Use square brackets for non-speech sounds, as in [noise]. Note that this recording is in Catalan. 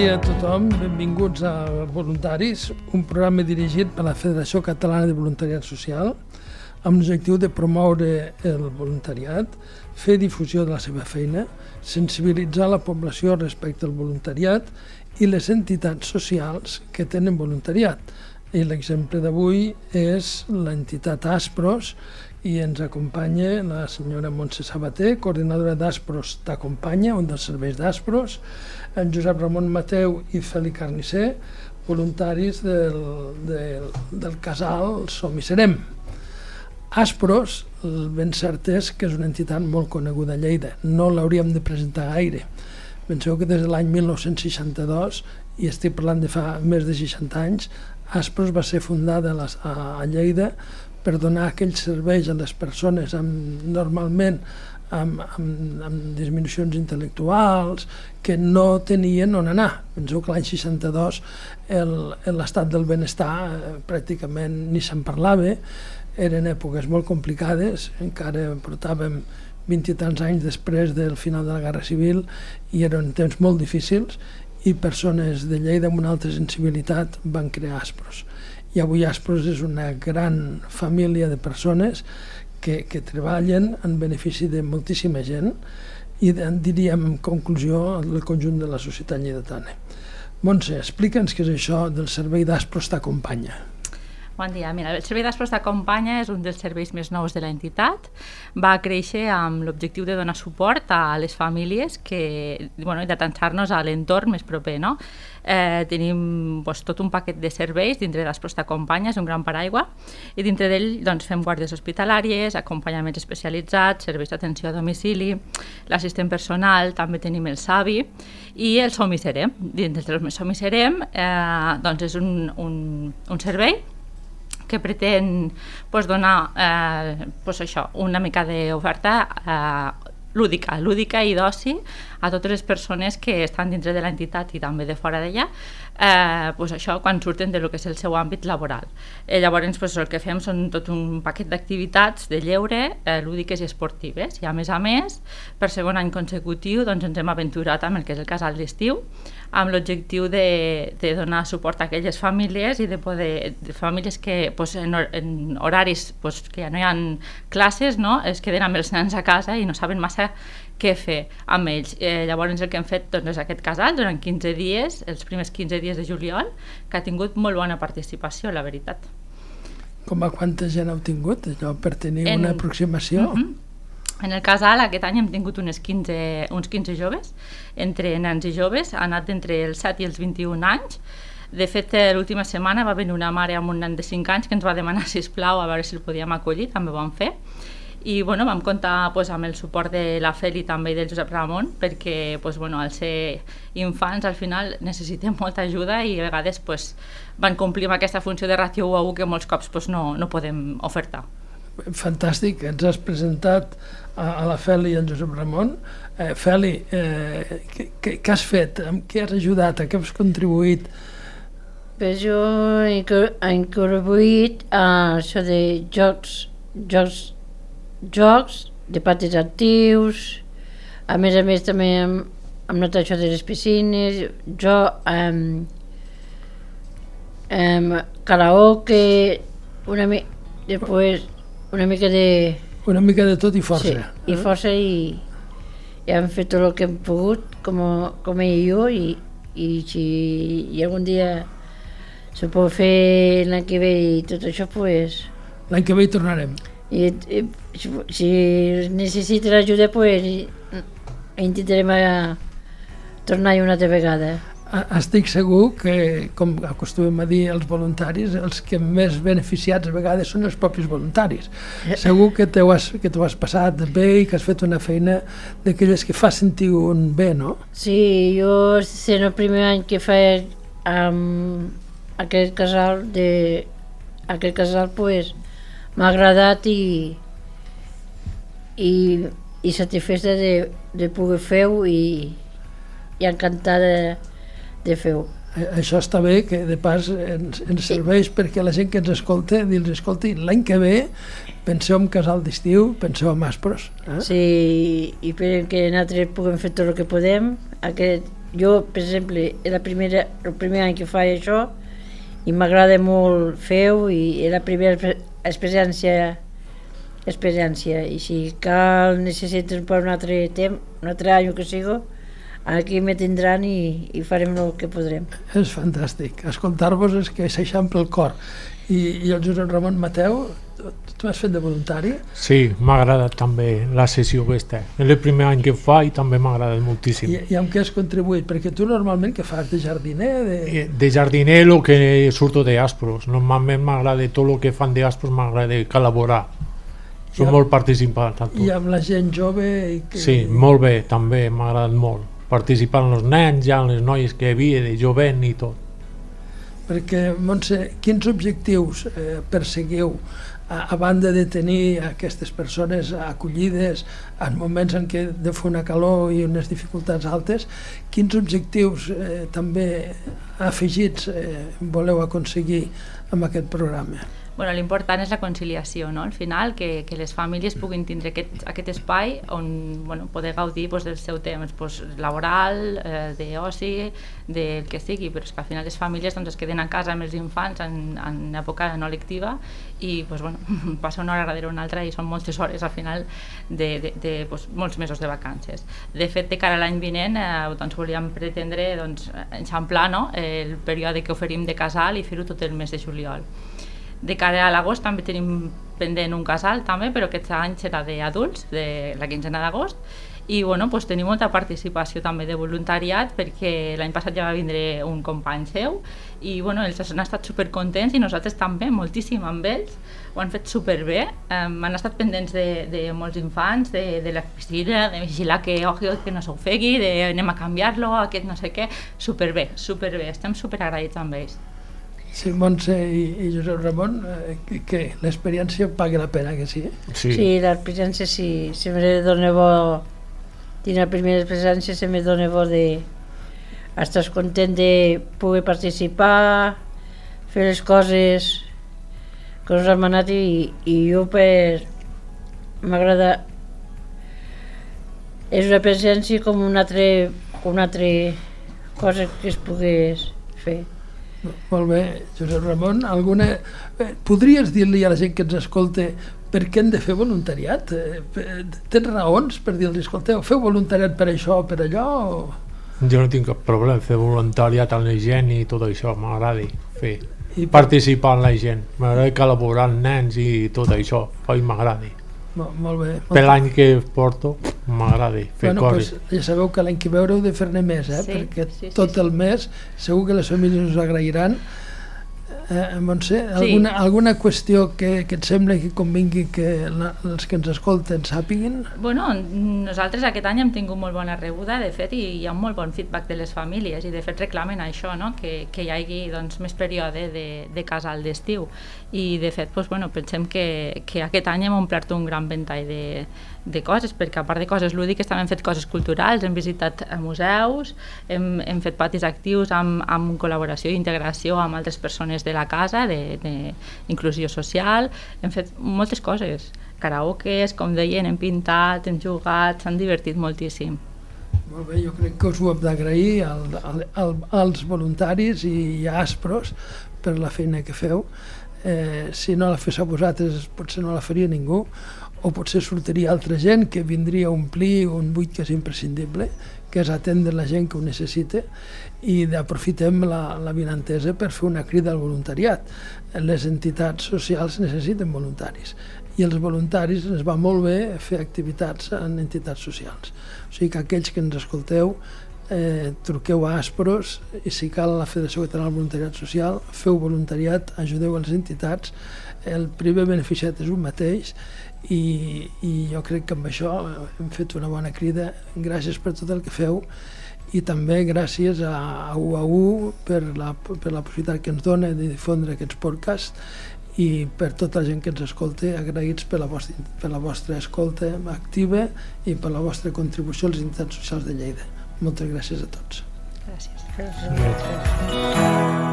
dia a tothom, benvinguts a Voluntaris, un programa dirigit per la Federació Catalana de Voluntariat Social amb l'objectiu de promoure el voluntariat, fer difusió de la seva feina, sensibilitzar la població respecte al voluntariat i les entitats socials que tenen voluntariat. I l'exemple d'avui és l'entitat Aspros, i ens acompanya la senyora Montse Sabater, coordinadora d'Aspros t'acompanya, un dels serveis d'Aspros, en Josep Ramon Mateu i Feli Carnisser, voluntaris del, del, del casal Som i Serem. Aspros, ben cert és que és una entitat molt coneguda a Lleida, no l'hauríem de presentar gaire. Penseu que des de l'any 1962, i estic parlant de fa més de 60 anys, Aspros va ser fundada a Lleida per donar aquells serveis a les persones amb, normalment amb, amb, amb disminucions intel·lectuals que no tenien on anar. Penseu que l'any 62 l'estat del benestar eh, pràcticament ni se'n parlava, eren èpoques molt complicades, encara portàvem 20 i tants anys després del final de la Guerra Civil i eren temps molt difícils i persones de Lleida amb una altra sensibilitat van crear Aspros i avui Aspros és una gran família de persones que, que treballen en benefici de moltíssima gent i diríem en conclusió el conjunt de la societat lleidatana. Montse, explica'ns què és això del servei d'Aspros t'acompanya. Bon dia. Mira, el Servei d'Espros d'Acompanya és un dels serveis més nous de l'entitat. Va créixer amb l'objectiu de donar suport a les famílies que, bueno, i d'atençar-nos a l'entorn més proper. No? Eh, tenim doncs, tot un paquet de serveis dintre d'Espros d'Acompanya, és un gran paraigua, i dintre d'ell doncs, fem guàrdies hospitalàries, acompanyaments especialitzats, serveis d'atenció a domicili, l'assistent personal, també tenim el SAVI i el Som i Serem. Dintre del Som i Serem eh, doncs és un, un, un servei que pretén pues, donar eh, pues, això, una mica d'oferta eh, lúdica, lúdica i d'oci a totes les persones que estan dintre de l'entitat i també de fora d'ella eh, pues això quan surten de lo que és el seu àmbit laboral. Eh, llavors pues, el que fem són tot un paquet d'activitats de lleure, eh, lúdiques i esportives i a més a més, per segon any consecutiu doncs, ens hem aventurat amb el que és el casal d'estiu amb l'objectiu de, de donar suport a aquelles famílies i de poder, de famílies que pues, en, en horaris pues, que ja no hi ha classes no? es queden amb els nens a casa i no saben massa què fer amb ells. Eh, llavors el que hem fet doncs, és aquest casal durant 15 dies, els primers 15 dies de juliol, que ha tingut molt bona participació, la veritat. Com a quanta gent heu tingut, allò, per tenir en... una aproximació? Uh -huh. En el casal aquest any hem tingut unes 15, uns 15 joves, entre nens i joves, ha anat entre els 7 i els 21 anys, de fet, eh, l'última setmana va venir una mare amb un nen de 5 anys que ens va demanar, si plau a veure si el podíem acollir, també ho vam fer i bueno, vam comptar pues, amb el suport de la Feli també i del Josep Ramon perquè pues, bueno, al ser infants al final necessitem molta ajuda i a vegades pues, van complir amb aquesta funció de ràtio 1 a 1 que molts cops pues, no, no podem ofertar. Fantàstic, ens has presentat a, a la Feli i al Josep Ramon. Eh, Feli, eh, què, què has fet? Amb què has ajudat? A què has contribuït? Pues jo he, he contribuït a això de jocs, jocs jocs de patis actius, a més a més també hem, hem notat això de les piscines, jo um, um, karaoke, una, mi després una mica de... Una mica de tot i força. Sí, i eh? força i, i hem fet tot el que hem pogut com, com ell i jo i, i si i algun dia se pot fer l'any que ve i tot això, pues... L'any que ve hi tornarem i, i si necessita l'ajuda pues, intentarem a tornar-hi una altra vegada. Estic segur que, com acostumem a dir els voluntaris, els que més beneficiats a vegades són els propis voluntaris. [laughs] Segur que t'ho has, que has passat bé i que has fet una feina d'aquelles que fa sentir un bé, no? Sí, jo sent el primer any que feia amb aquest casal, de, aquest casal pues, m'ha agradat i, i, i satisfeta de, de poder fer-ho i, i encantada de, de fer-ho. Això està bé, que de pas ens, ens serveix sí. perquè la gent que ens escolta, dir escolti, l'any que ve penseu en casal d'estiu, penseu en Aspros. Eh? Sí, i per que nosaltres puguem fer tot el que podem. Aquest, jo, per exemple, és la primera, el primer any que faig això i m'agrada molt fer-ho i és la primera experiència experiència i si cal necessites per un altre temps, un altre any que sigui, aquí me tindran i, i farem el que podrem. És fantàstic. Escoltar-vos és que s'eixampla el cor. I, I el Josep Ramon Mateu, tu has fet de voluntari? Sí, m'ha agradat també la sessió aquesta. És el primer any que fa i també m'ha agradat moltíssim. I, I amb què has contribuït? Perquè tu normalment què fas? De jardiner? De, de jardiner el que surto de Aspros. Normalment m'agrada tot el que fan de Aspros, m'agrada col·laborar. Som amb, molt participants. I amb la gent jove? I que... Sí, molt bé, també m'ha agradat molt. Participar en els nens, ja les noies que hi havia, de jovent i tot. Perquè, Montse, quins objectius eh, perseguiu a, a banda de tenir aquestes persones acollides en moments en què de fer una calor i unes dificultats altes, quins objectius eh, també afegits eh, voleu aconseguir amb aquest programa? Bueno, l'important és la conciliació, no? al final, que, que les famílies puguin tindre aquest, aquest espai on bueno, poder gaudir pues, del seu temps pues, laboral, eh, d'oci, del que sigui, però és que al final les famílies doncs, es queden a casa amb els infants en, en època no lectiva i pues, bueno, [laughs] passa una hora darrere una altra i són moltes hores al final de, de, de pues, molts mesos de vacances. De fet, de cara a l'any vinent eh, doncs, volíem pretendre doncs, enxamplar no? el període que oferim de casal i fer-ho tot el mes de juliol. De cara a l'agost també tenim pendent un casal també, però aquest any serà d'adults, de la quinzena d'agost, i bueno, pues, tenim molta participació també de voluntariat perquè l'any passat ja va vindre un company seu i bueno, ells han estat supercontents i nosaltres també, moltíssim amb ells. Ho han fet superbé, um, han estat pendents de, de molts infants, de, de la piscina, de vigilar que, oh, que no s'ofegui, de anem a canviar-lo, aquest no sé què, superbé, superbé, estem superagraïts amb ells. Sí, Montse i, i Josep Ramon, eh, que, que l'experiència paga la pena, que sí? Sí, sí l'experiència sí, se me dona bo, tinc la primera experiència, se me dona bo de... Estàs content de poder participar, fer les coses que us hem anat i, i jo per... m'agrada és una presència com una altra, una altra cosa que es pogués fer. Molt bé, Josep Ramon, alguna... Eh, podries dir-li a la gent que ens escolta per què hem de fer voluntariat? Eh, tens raons per dir-los, escolteu, feu voluntariat per això o per allò? O... Jo no tinc cap problema fer voluntariat amb la gent i tot això, m'agrada fer. I participar en la gent, m'agrada col·laborar amb nens i tot això, oi m'agrada. Molt, molt bé. Per l'any que porto m'agrada fer bueno, coses. Pues, ja sabeu que l'any que ve haureu de fer-ne més, eh? Sí, perquè sí, sí, tot sí. el mes segur que les famílies us agrairan eh, Montse, alguna, sí. alguna qüestió que, que et sembla que convingui que la, els que ens escolten sàpiguin? Bueno, nosaltres aquest any hem tingut molt bona rebuda, de fet, i hi ha un molt bon feedback de les famílies, i de fet reclamen això, no? que, que hi hagi doncs, més període de, de casal d'estiu. I de fet, doncs, bueno, pensem que, que aquest any hem omplert un gran ventall de, de coses, perquè a part de coses lúdiques també hem fet coses culturals, hem visitat museus, hem, hem fet patis actius amb, amb col·laboració i integració amb altres persones de la casa, d'inclusió social, hem fet moltes coses, karaokes, com deien, hem pintat, hem jugat, s'han divertit moltíssim. Molt bé, jo crec que us ho hem d'agrair al, al, al, als voluntaris i a Aspros per la feina que feu. Eh, si no la féssiu vosaltres potser no la faria ningú o potser sortiria altra gent que vindria a omplir un buit que és imprescindible, que és atendre la gent que ho necessita i aprofitem la, la vinantesa per fer una crida al voluntariat. Les entitats socials necessiten voluntaris i els voluntaris ens va molt bé fer activitats en entitats socials. O sigui que aquells que ens escolteu eh, truqueu a Aspros i si cal a la Federació Catalana del Voluntariat Social, feu voluntariat, ajudeu les entitats, el primer beneficiat és un mateix i, i jo crec que amb això hem fet una bona crida. Gràcies per tot el que feu i també gràcies a, a UAU per la, per la possibilitat que ens dona de difondre aquests podcasts i per tota la gent que ens escolta, agraïts per la vostra, per la vostra escolta activa i per la vostra contribució a les socials de Lleida. Moltes gràcies a tots. Gràcies. gràcies. gràcies.